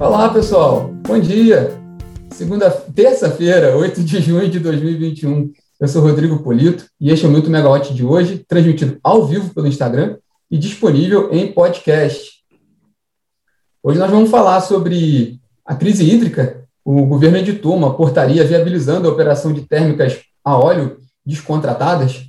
Olá, pessoal. Bom dia. Segunda, terça-feira, 8 de junho de 2021. Eu sou Rodrigo Polito e este é o Minuto Megawatt de hoje, transmitido ao vivo pelo Instagram e disponível em podcast. Hoje nós vamos falar sobre a crise hídrica. O governo editou uma portaria viabilizando a operação de térmicas a óleo descontratadas,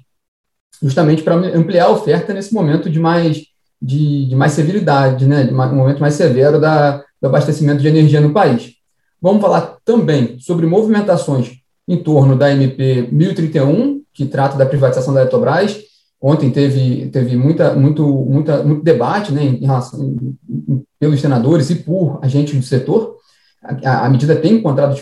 justamente para ampliar a oferta nesse momento de mais, de, de mais severidade, né, de um momento mais severo da, do abastecimento de energia no país. Vamos falar também sobre movimentações em torno da MP 1031, que trata da privatização da Eletrobras. Ontem teve, teve muita, muito, muita, muito debate né, em relação, em, pelos senadores e por agentes do setor. A, a medida tem encontrado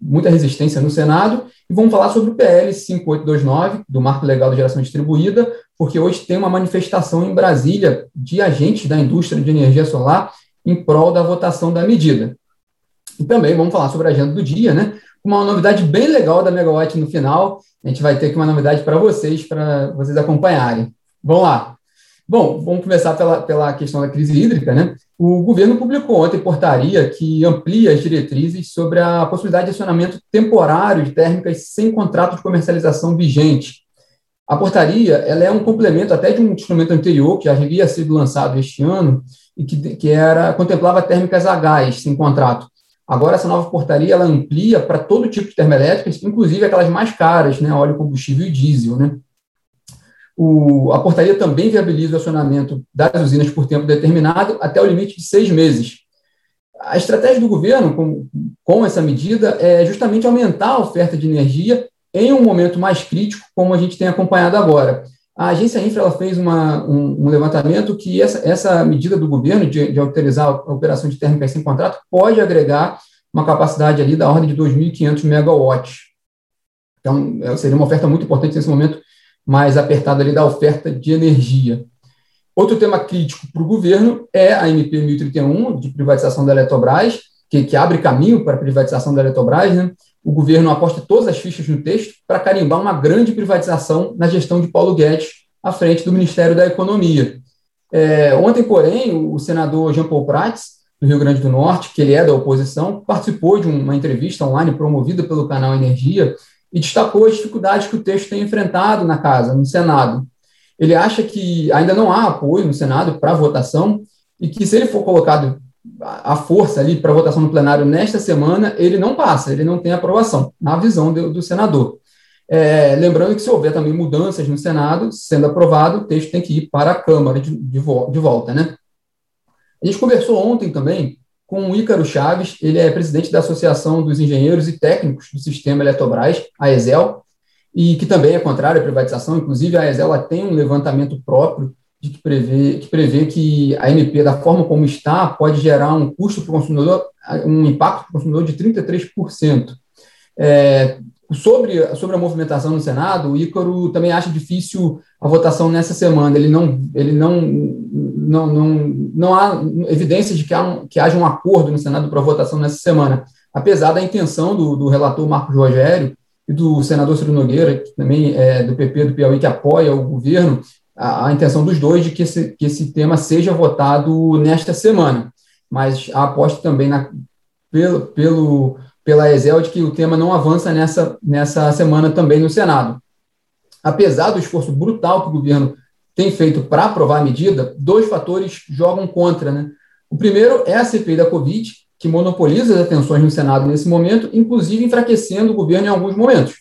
muita resistência no Senado. E vamos falar sobre o PL 5829, do Marco Legal de Geração Distribuída, porque hoje tem uma manifestação em Brasília de agentes da indústria de energia solar em prol da votação da medida. E também vamos falar sobre a agenda do dia, né? Uma novidade bem legal da Megawatt no final. A gente vai ter aqui uma novidade para vocês, para vocês acompanharem. Vamos lá. Bom, vamos começar pela, pela questão da crise hídrica, né? O governo publicou ontem portaria que amplia as diretrizes sobre a possibilidade de acionamento temporário de térmicas sem contrato de comercialização vigente. A portaria ela é um complemento até de um instrumento anterior que já havia sido lançado este ano e que, que era contemplava térmicas a gás sem contrato. Agora, essa nova portaria ela amplia para todo tipo de termoelétricas, inclusive aquelas mais caras, né, óleo combustível e diesel. Né? O, a portaria também viabiliza o acionamento das usinas por tempo determinado até o limite de seis meses. A estratégia do governo com, com essa medida é justamente aumentar a oferta de energia em um momento mais crítico, como a gente tem acompanhado agora. A agência Infra fez uma, um, um, levantamento que essa, essa medida do governo de, de autorizar a operação de térmicas sem contrato pode agregar uma capacidade ali da ordem de 2.500 megawatts. Então, é, seria uma oferta muito importante nesse momento mais apertado ali da oferta de energia. Outro tema crítico para o governo é a MP 1031, de privatização da Eletrobras, que, que abre caminho para a privatização da Eletrobras, né? O governo aposta todas as fichas no texto para carimbar uma grande privatização na gestão de Paulo Guedes à frente do Ministério da Economia. É, ontem, porém, o senador Jean Paul Prats, do Rio Grande do Norte, que ele é da oposição, participou de uma entrevista online promovida pelo canal Energia e destacou as dificuldades que o texto tem enfrentado na casa, no Senado. Ele acha que ainda não há apoio no Senado para votação e que, se ele for colocado a força ali para votação no plenário nesta semana, ele não passa, ele não tem aprovação, na visão do, do senador. É, lembrando que se houver também mudanças no Senado, sendo aprovado, o texto tem que ir para a Câmara de, de, de volta, né? A gente conversou ontem também com o Ícaro Chaves, ele é presidente da Associação dos Engenheiros e Técnicos do Sistema Eletrobras, a ESEL, e que também é contrário à privatização, inclusive a ESEL tem um levantamento próprio de que prevê, que prevê que a MP, da forma como está, pode gerar um custo para o consumidor, um impacto para o consumidor de 33%. É, sobre, sobre a movimentação no Senado, o Ícaro também acha difícil a votação nessa semana. Ele não, ele não, não, não, não há evidências de que, há um, que haja um acordo no Senado para votação nessa semana, apesar da intenção do, do relator Marcos Rogério e do senador Ciro Nogueira, que também é do PP do Piauí, que apoia o governo, a, a intenção dos dois de que esse, que esse tema seja votado nesta semana. Mas a aposta também na, pelo, pelo, pela Exel de que o tema não avança nessa, nessa semana também no Senado. Apesar do esforço brutal que o governo tem feito para aprovar a medida, dois fatores jogam contra. Né? O primeiro é a CPI da Covid, que monopoliza as atenções no Senado nesse momento, inclusive enfraquecendo o governo em alguns momentos.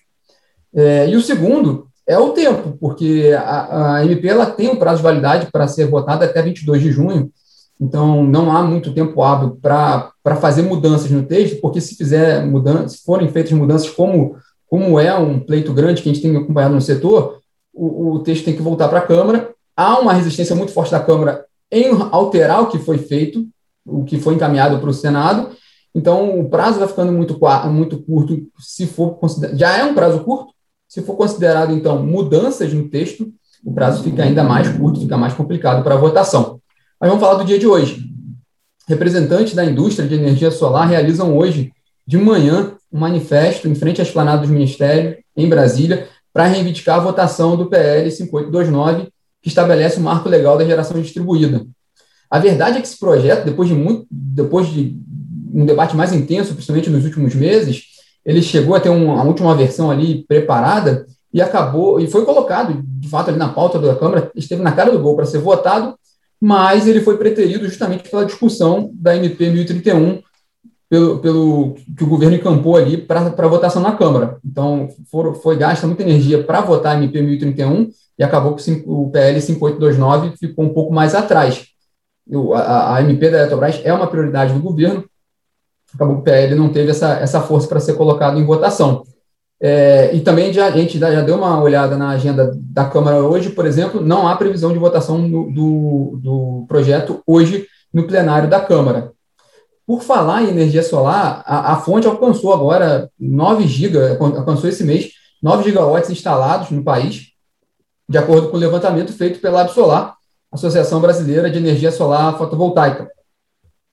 É, e o segundo é o tempo, porque a, a MP ela tem um prazo de validade para ser votada até 22 de junho, então não há muito tempo hábil para fazer mudanças no texto, porque se fizer mudanças, se forem feitas mudanças como, como é um pleito grande que a gente tem acompanhado no setor, o, o texto tem que voltar para a Câmara. Há uma resistência muito forte da Câmara em alterar o que foi feito, o que foi encaminhado para o Senado, então o prazo vai ficando muito, muito curto, se for já é um prazo curto, se for considerado, então, mudanças no texto, o prazo fica ainda mais curto, fica mais complicado para a votação. Mas vamos falar do dia de hoje. Representantes da indústria de energia solar realizam hoje, de manhã, um manifesto em frente à esplanada dos ministérios, em Brasília, para reivindicar a votação do PL 5829, que estabelece o marco legal da geração distribuída. A verdade é que esse projeto, depois de, muito, depois de um debate mais intenso, principalmente nos últimos meses, ele chegou a ter uma, última versão ali preparada e acabou, e foi colocado, de fato, ali na pauta da Câmara, esteve na cara do gol para ser votado, mas ele foi preterido justamente pela discussão da MP 1031, pelo, pelo que o governo encampou ali para votação na Câmara. Então, for, foi gasta muita energia para votar a MP 1031 e acabou que o PL 5829 ficou um pouco mais atrás. A, a MP da Eletrobras é uma prioridade do governo, acabou que o PL não teve essa, essa força para ser colocado em votação. É, e também já, a gente já deu uma olhada na agenda da Câmara hoje, por exemplo, não há previsão de votação no, do, do projeto hoje no plenário da Câmara. Por falar em energia solar, a, a fonte alcançou agora 9 gigas, alcançou esse mês 9 gigawatts instalados no país, de acordo com o levantamento feito pela Absolar, Associação Brasileira de Energia Solar Fotovoltaica.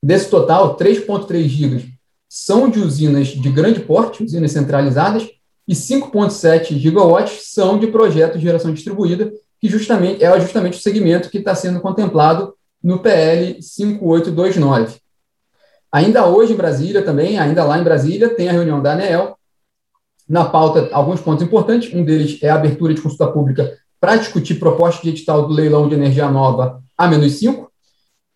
Desse total, 3,3 gigas são de usinas de grande porte, usinas centralizadas, e 5,7 gigawatts são de projetos de geração distribuída, que justamente é justamente o segmento que está sendo contemplado no PL 5829. Ainda hoje em Brasília também, ainda lá em Brasília, tem a reunião da ANEEL. Na pauta, alguns pontos importantes. Um deles é a abertura de consulta pública para discutir proposta de edital do leilão de energia nova A-5.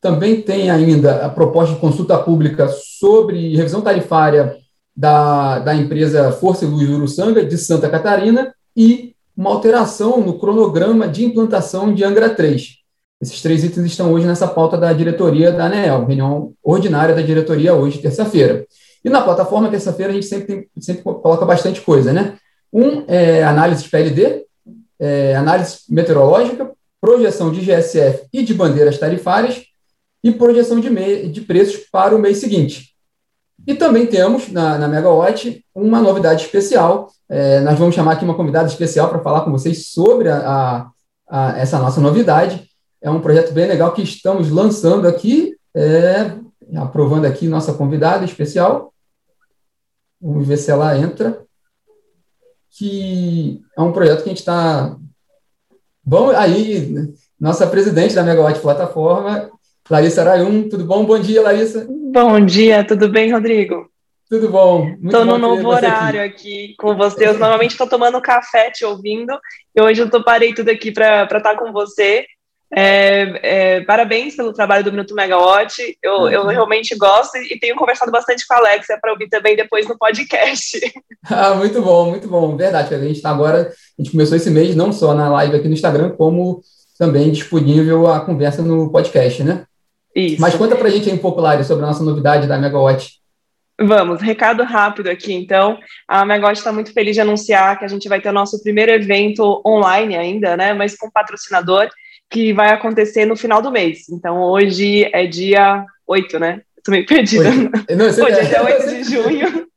Também tem ainda a proposta de consulta pública sobre revisão tarifária da, da empresa Força e Luz Uruçanga, de Santa Catarina, e uma alteração no cronograma de implantação de Angra 3. Esses três itens estão hoje nessa pauta da diretoria da ANEEL, reunião ordinária da diretoria hoje, terça-feira. E na plataforma, terça-feira, a gente sempre, tem, sempre coloca bastante coisa, né? Um é análise de PLD, é, análise meteorológica, projeção de GSF e de bandeiras tarifárias e projeção de, de preços para o mês seguinte. E também temos na, na Megawatt uma novidade especial. É, nós vamos chamar aqui uma convidada especial para falar com vocês sobre a, a, a, essa nossa novidade é um projeto bem legal que estamos lançando aqui, é, aprovando aqui nossa convidada especial. Vamos ver se ela entra. Que é um projeto que a gente está. Bom, aí, nossa presidente da Megawatt Plataforma, Larissa Arayum. Tudo bom? Bom dia, Larissa. Bom dia, tudo bem, Rodrigo? Tudo bom? Estou no novo horário aqui. aqui. com você. Eu normalmente estou tomando café te ouvindo, e hoje eu tô, parei tudo aqui para estar tá com você. É, é, parabéns pelo trabalho do Minuto Megawatt. Eu, uhum. eu realmente gosto e tenho conversado bastante com a Alexia para ouvir também depois no podcast. Ah, muito bom, muito bom. Verdade. A gente está agora, a gente começou esse mês não só na live aqui no Instagram, como também disponível a conversa no podcast, né? Isso. Mas conta para a gente aí um pouco, Lari, sobre a nossa novidade da Megawatt. Vamos, recado rápido aqui, então. A Megawatt está muito feliz de anunciar que a gente vai ter o nosso primeiro evento online ainda, né? Mas com patrocinador que vai acontecer no final do mês. Então, hoje é dia 8, né? Estou meio perdida. Não, hoje é dia 8 de junho.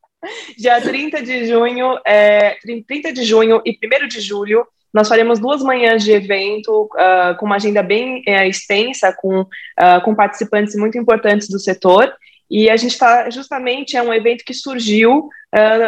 dia 30 de junho, é, 30 de junho e 1 de julho, nós faremos duas manhãs de evento uh, com uma agenda bem uh, extensa, com, uh, com participantes muito importantes do setor. E a gente está justamente, é um evento que surgiu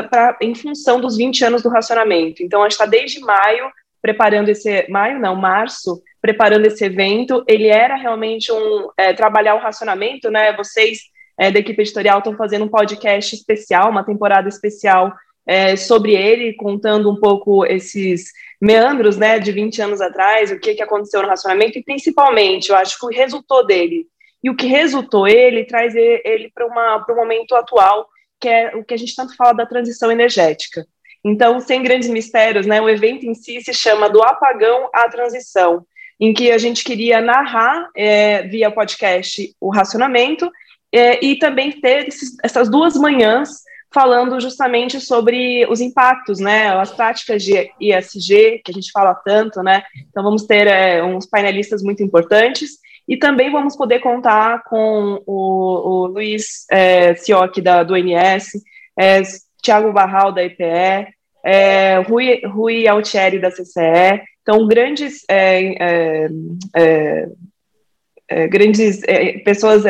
pra, em função dos 20 anos do racionamento. Então, a gente está desde maio preparando esse, maio não, março, preparando esse evento. Ele era realmente um é, trabalhar o racionamento, né? Vocês é, da equipe editorial estão fazendo um podcast especial, uma temporada especial é, sobre ele, contando um pouco esses meandros, né, de 20 anos atrás, o que, que aconteceu no racionamento e principalmente, eu acho que o resultou dele e o que resultou ele traz ele para o momento atual, que é o que a gente tanto fala da transição energética. Então, sem grandes mistérios, né, o evento em si se chama do apagão à transição em que a gente queria narrar é, via podcast o racionamento é, e também ter esses, essas duas manhãs falando justamente sobre os impactos, né, as práticas de ISG, que a gente fala tanto, né, então vamos ter é, uns painelistas muito importantes, e também vamos poder contar com o, o Luiz é, Sioc, da, do INS, é, Tiago Barral, da EPE, é, Rui, Rui Altieri, da CCE, então, grandes, é, é, é, é grandes pessoas,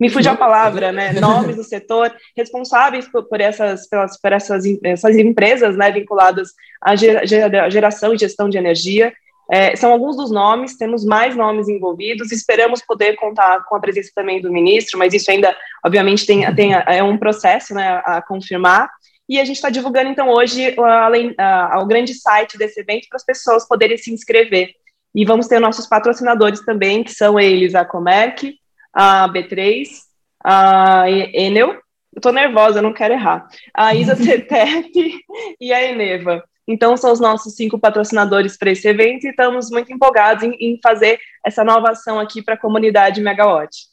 me fugiu a palavra, né, nomes do setor, responsáveis por, por, essas, pelas, por essas, essas empresas né, vinculadas à geração e gestão de energia. É, são alguns dos nomes, temos mais nomes envolvidos, esperamos poder contar com a presença também do ministro, mas isso ainda, obviamente, tem, tem é um processo né, a confirmar. E a gente está divulgando, então, hoje além, uh, o grande site desse evento para as pessoas poderem se inscrever. E vamos ter nossos patrocinadores também, que são eles a Comerc, a B3, a Enel, eu estou nervosa, eu não quero errar, a Isa CETEP e a Eneva. Então, são os nossos cinco patrocinadores para esse evento e estamos muito empolgados em, em fazer essa nova ação aqui para a comunidade Megawatt.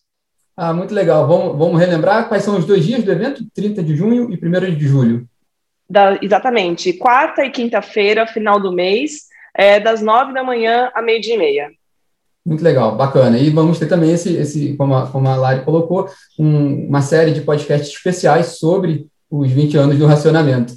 Ah, muito legal. Vamos, vamos relembrar quais são os dois dias do evento? 30 de junho e 1 de julho. Da, exatamente. Quarta e quinta-feira, final do mês, é, das nove da manhã à meio-dia e meia. Muito legal, bacana. E vamos ter também esse, esse como, a, como a Lari colocou, um, uma série de podcasts especiais sobre os 20 anos do racionamento.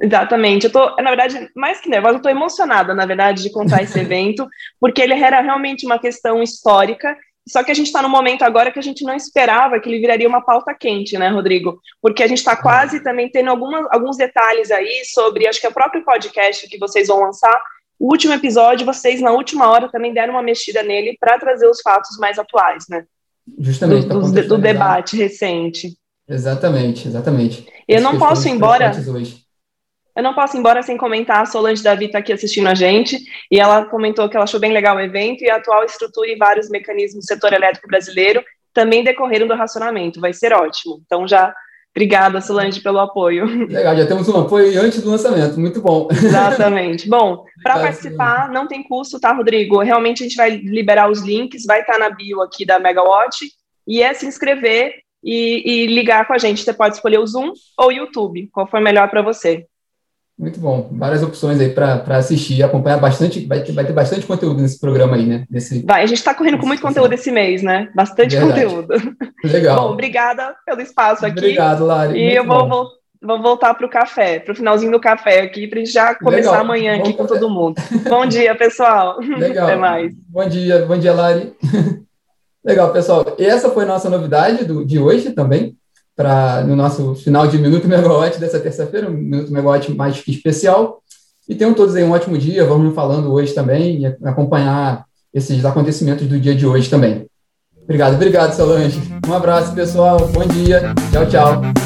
Exatamente. Eu tô, na verdade, mais que nervosa, eu tô emocionada, na verdade, de contar esse evento, porque ele era realmente uma questão histórica, só que a gente está no momento agora que a gente não esperava que ele viraria uma pauta quente, né, Rodrigo? Porque a gente está quase também tendo algumas, alguns detalhes aí sobre, acho que é o próprio podcast que vocês vão lançar, o último episódio, vocês na última hora também deram uma mexida nele para trazer os fatos mais atuais, né? Justamente. Do, do, do debate recente. Exatamente, exatamente. Eu não posso ir embora. Eu não posso ir embora sem comentar, a Solange Davi está aqui assistindo a gente, e ela comentou que ela achou bem legal o evento e a atual estrutura e vários mecanismos do setor elétrico brasileiro também decorreram do racionamento, vai ser ótimo. Então já Obrigada, Solange, pelo apoio. Legal, já temos um apoio antes do lançamento, muito bom. Exatamente. Bom, para participar, não tem custo, tá, Rodrigo? Realmente a gente vai liberar os links, vai estar tá na bio aqui da Megawatt, e é se inscrever e, e ligar com a gente. Você pode escolher o Zoom ou o YouTube, qual for melhor para você. Muito bom. Várias opções aí para assistir e acompanhar bastante. Vai ter, vai ter bastante conteúdo nesse programa aí, né? Nesse, vai, a gente está correndo com muito conteúdo esse mês, né? Bastante Verdade. conteúdo. Legal. Bom, obrigada pelo espaço aqui. Obrigado, Lari. E muito eu vou, vou, vou, voltar para o café, para o finalzinho do café aqui, para a gente já começar Legal. amanhã bom aqui café. com todo mundo. Bom dia, pessoal. Legal. Até mais. Bom dia, bom dia, Lari. Legal, pessoal. Essa foi a nossa novidade do, de hoje também para no nosso final de Minuto Megawatt dessa terça-feira, um Minuto Megawatt mais especial. E tenham todos aí um ótimo dia, vamos falando hoje também e acompanhar esses acontecimentos do dia de hoje também. Obrigado, obrigado, Solange. Um abraço, pessoal. Bom dia. Tchau, tchau.